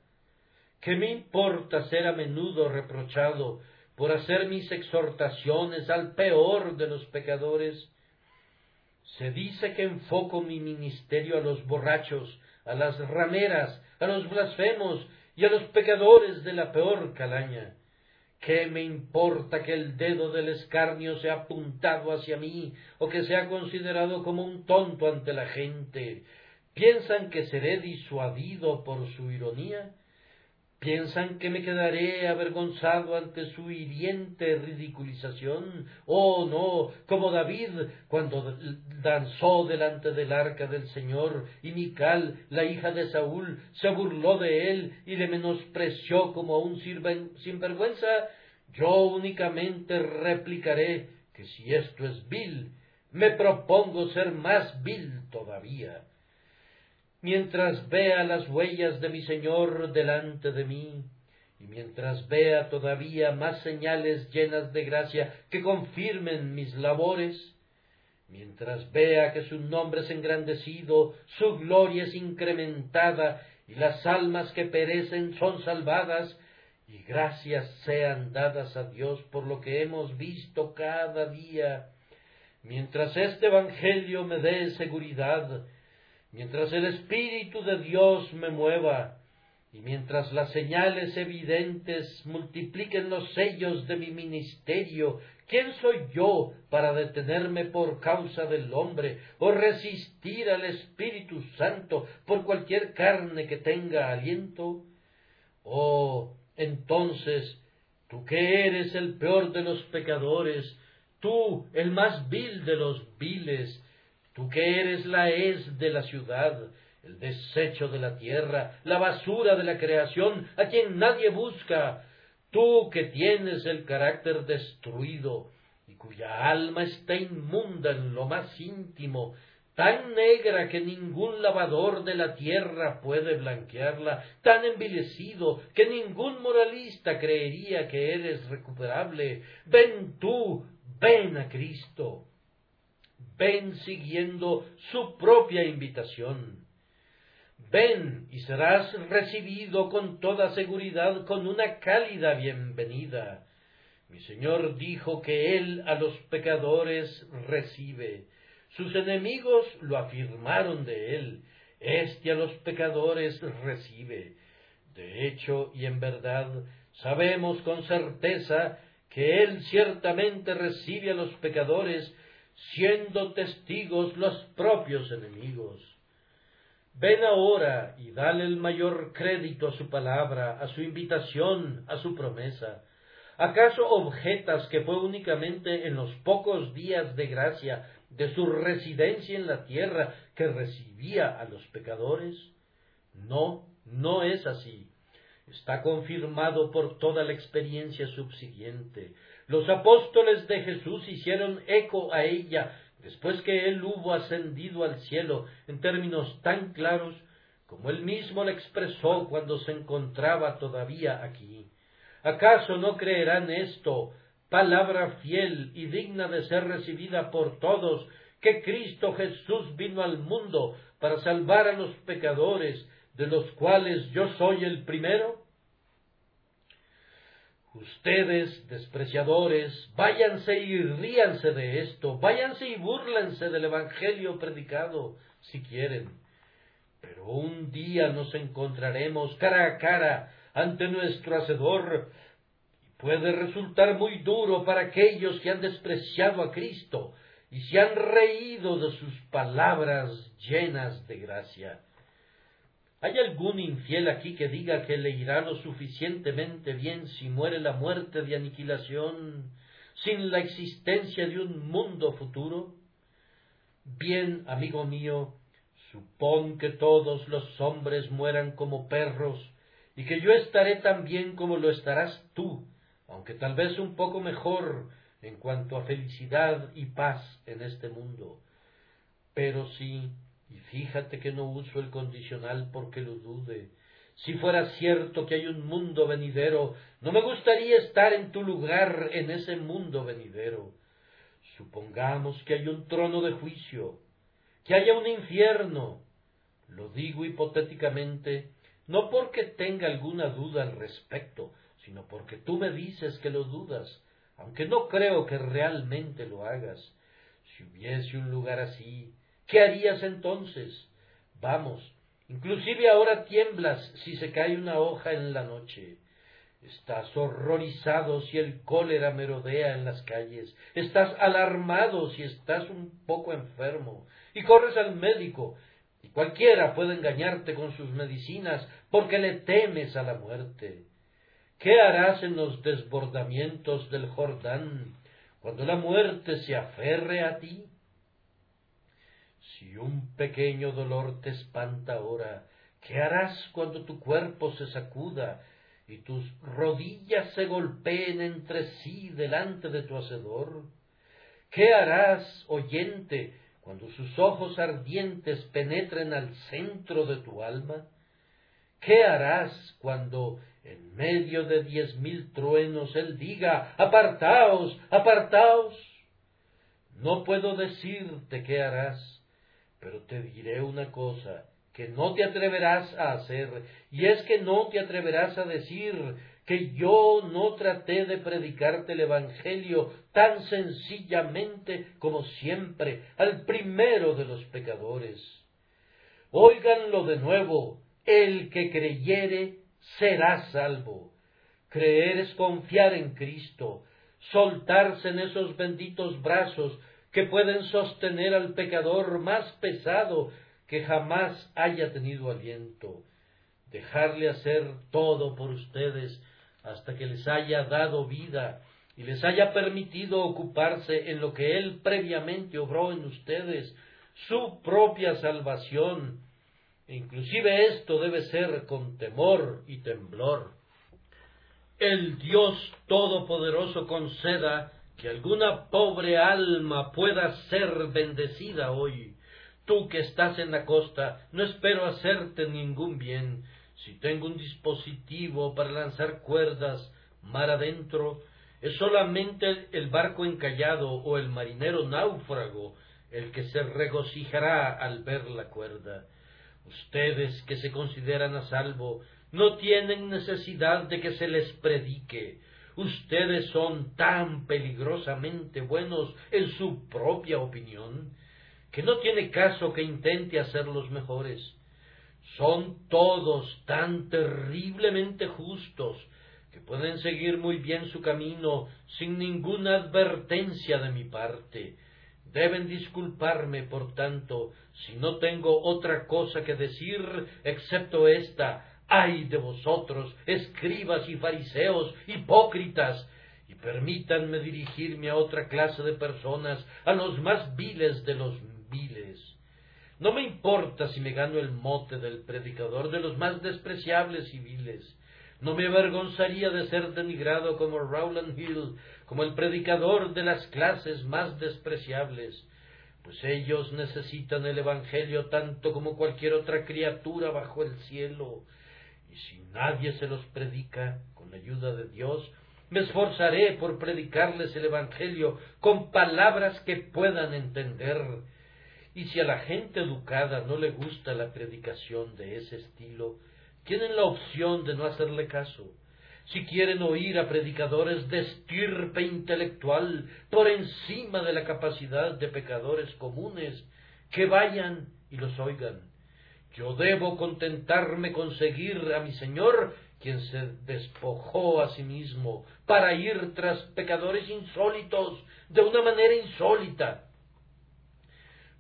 ¿Qué me importa ser a menudo reprochado por hacer mis exhortaciones al peor de los pecadores. Se dice que enfoco mi ministerio a los borrachos, a las rameras, a los blasfemos y a los pecadores de la peor calaña. ¿Qué me importa que el dedo del escarnio sea apuntado hacia mí o que sea considerado como un tonto ante la gente? ¿Piensan que seré disuadido por su ironía? ¿Piensan que me quedaré avergonzado ante su hiriente ridiculización? Oh, no, como David cuando danzó delante del arca del Señor y Mical, la hija de Saúl, se burló de él y le menospreció como a un sinvergüenza. Yo únicamente replicaré que si esto es vil, me propongo ser más vil todavía mientras vea las huellas de mi Señor delante de mí, y mientras vea todavía más señales llenas de gracia que confirmen mis labores, mientras vea que su nombre es engrandecido, su gloria es incrementada, y las almas que perecen son salvadas, y gracias sean dadas a Dios por lo que hemos visto cada día, mientras este Evangelio me dé seguridad, mientras el Espíritu de Dios me mueva, y mientras las señales evidentes multipliquen los sellos de mi ministerio, ¿quién soy yo para detenerme por causa del hombre o resistir al Espíritu Santo por cualquier carne que tenga aliento? Oh, entonces, tú que eres el peor de los pecadores, tú el más vil de los viles, Tú que eres la es de la ciudad, el desecho de la tierra, la basura de la creación, a quien nadie busca, tú que tienes el carácter destruido y cuya alma está inmunda en lo más íntimo, tan negra que ningún lavador de la tierra puede blanquearla, tan envilecido que ningún moralista creería que eres recuperable. Ven tú, ven a Cristo. Ven siguiendo su propia invitación. Ven y serás recibido con toda seguridad con una cálida bienvenida. Mi Señor dijo que Él a los pecadores recibe. Sus enemigos lo afirmaron de Él. Este a los pecadores recibe. De hecho y en verdad, sabemos con certeza que Él ciertamente recibe a los pecadores, siendo testigos los propios enemigos. Ven ahora y dale el mayor crédito a su palabra, a su invitación, a su promesa. ¿Acaso objetas que fue únicamente en los pocos días de gracia de su residencia en la tierra que recibía a los pecadores? No, no es así. Está confirmado por toda la experiencia subsiguiente. Los apóstoles de Jesús hicieron eco a ella después que él hubo ascendido al cielo en términos tan claros como él mismo la expresó cuando se encontraba todavía aquí. ¿Acaso no creerán esto, palabra fiel y digna de ser recibida por todos, que Cristo Jesús vino al mundo para salvar a los pecadores, de los cuales yo soy el primero? Ustedes, despreciadores, váyanse y ríanse de esto, váyanse y búrlense del Evangelio predicado, si quieren. Pero un día nos encontraremos cara a cara ante nuestro Hacedor, y puede resultar muy duro para aquellos que han despreciado a Cristo y se han reído de sus palabras llenas de gracia. ¿Hay algún infiel aquí que diga que le irá lo suficientemente bien si muere la muerte de aniquilación, sin la existencia de un mundo futuro? Bien, amigo mío, supón que todos los hombres mueran como perros, y que yo estaré tan bien como lo estarás tú, aunque tal vez un poco mejor en cuanto a felicidad y paz en este mundo. Pero sí, y fíjate que no uso el condicional porque lo dude. Si fuera cierto que hay un mundo venidero, no me gustaría estar en tu lugar en ese mundo venidero. Supongamos que hay un trono de juicio, que haya un infierno. Lo digo hipotéticamente, no porque tenga alguna duda al respecto, sino porque tú me dices que lo dudas, aunque no creo que realmente lo hagas. Si hubiese un lugar así, ¿Qué harías entonces? Vamos, inclusive ahora tiemblas si se cae una hoja en la noche. Estás horrorizado si el cólera merodea en las calles. Estás alarmado si estás un poco enfermo. Y corres al médico. Y cualquiera puede engañarte con sus medicinas porque le temes a la muerte. ¿Qué harás en los desbordamientos del Jordán cuando la muerte se aferre a ti? Si un pequeño dolor te espanta ahora, ¿qué harás cuando tu cuerpo se sacuda y tus rodillas se golpeen entre sí delante de tu hacedor? ¿Qué harás, oyente, cuando sus ojos ardientes penetren al centro de tu alma? ¿Qué harás cuando en medio de diez mil truenos él diga Apartaos, apartaos? No puedo decirte qué harás, pero te diré una cosa que no te atreverás a hacer, y es que no te atreverás a decir que yo no traté de predicarte el Evangelio tan sencillamente como siempre al primero de los pecadores. Óiganlo de nuevo, el que creyere será salvo. Creer es confiar en Cristo, soltarse en esos benditos brazos que pueden sostener al pecador más pesado que jamás haya tenido aliento, dejarle hacer todo por ustedes hasta que les haya dado vida y les haya permitido ocuparse en lo que Él previamente obró en ustedes, su propia salvación. Inclusive esto debe ser con temor y temblor. El Dios Todopoderoso conceda que alguna pobre alma pueda ser bendecida hoy. Tú que estás en la costa, no espero hacerte ningún bien. Si tengo un dispositivo para lanzar cuerdas mar adentro, es solamente el barco encallado o el marinero náufrago el que se regocijará al ver la cuerda. Ustedes que se consideran a salvo, no tienen necesidad de que se les predique. Ustedes son tan peligrosamente buenos en su propia opinión que no tiene caso que intente hacer los mejores. Son todos tan terriblemente justos que pueden seguir muy bien su camino sin ninguna advertencia de mi parte. Deben disculparme, por tanto, si no tengo otra cosa que decir excepto esta. ¡Ay de vosotros, escribas y fariseos, hipócritas! Y permítanme dirigirme a otra clase de personas, a los más viles de los viles. No me importa si me gano el mote del predicador de los más despreciables y viles. No me avergonzaría de ser denigrado como Rowland Hill, como el predicador de las clases más despreciables, pues ellos necesitan el Evangelio tanto como cualquier otra criatura bajo el cielo, y si nadie se los predica con la ayuda de Dios, me esforzaré por predicarles el Evangelio con palabras que puedan entender. Y si a la gente educada no le gusta la predicación de ese estilo, tienen la opción de no hacerle caso. Si quieren oír a predicadores de estirpe intelectual por encima de la capacidad de pecadores comunes, que vayan y los oigan. Yo debo contentarme con seguir a mi Señor, quien se despojó a sí mismo para ir tras pecadores insólitos de una manera insólita.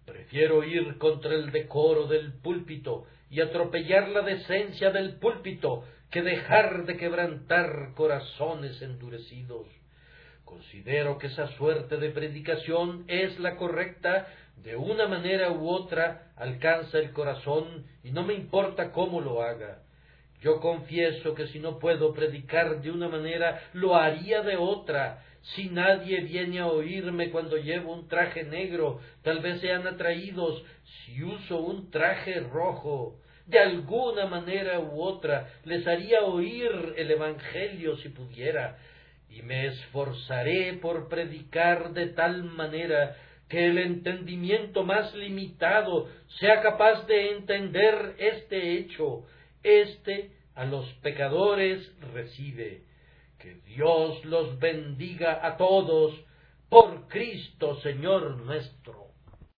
Prefiero ir contra el decoro del púlpito y atropellar la decencia del púlpito que dejar de quebrantar corazones endurecidos. Considero que esa suerte de predicación es la correcta, de una manera u otra alcanza el corazón y no me importa cómo lo haga. Yo confieso que si no puedo predicar de una manera, lo haría de otra. Si nadie viene a oírme cuando llevo un traje negro, tal vez sean atraídos si uso un traje rojo de alguna manera u otra les haría oír el Evangelio si pudiera, y me esforzaré por predicar de tal manera que el entendimiento más limitado sea capaz de entender este hecho, este a los pecadores recibe. Que Dios los bendiga a todos por Cristo Señor nuestro.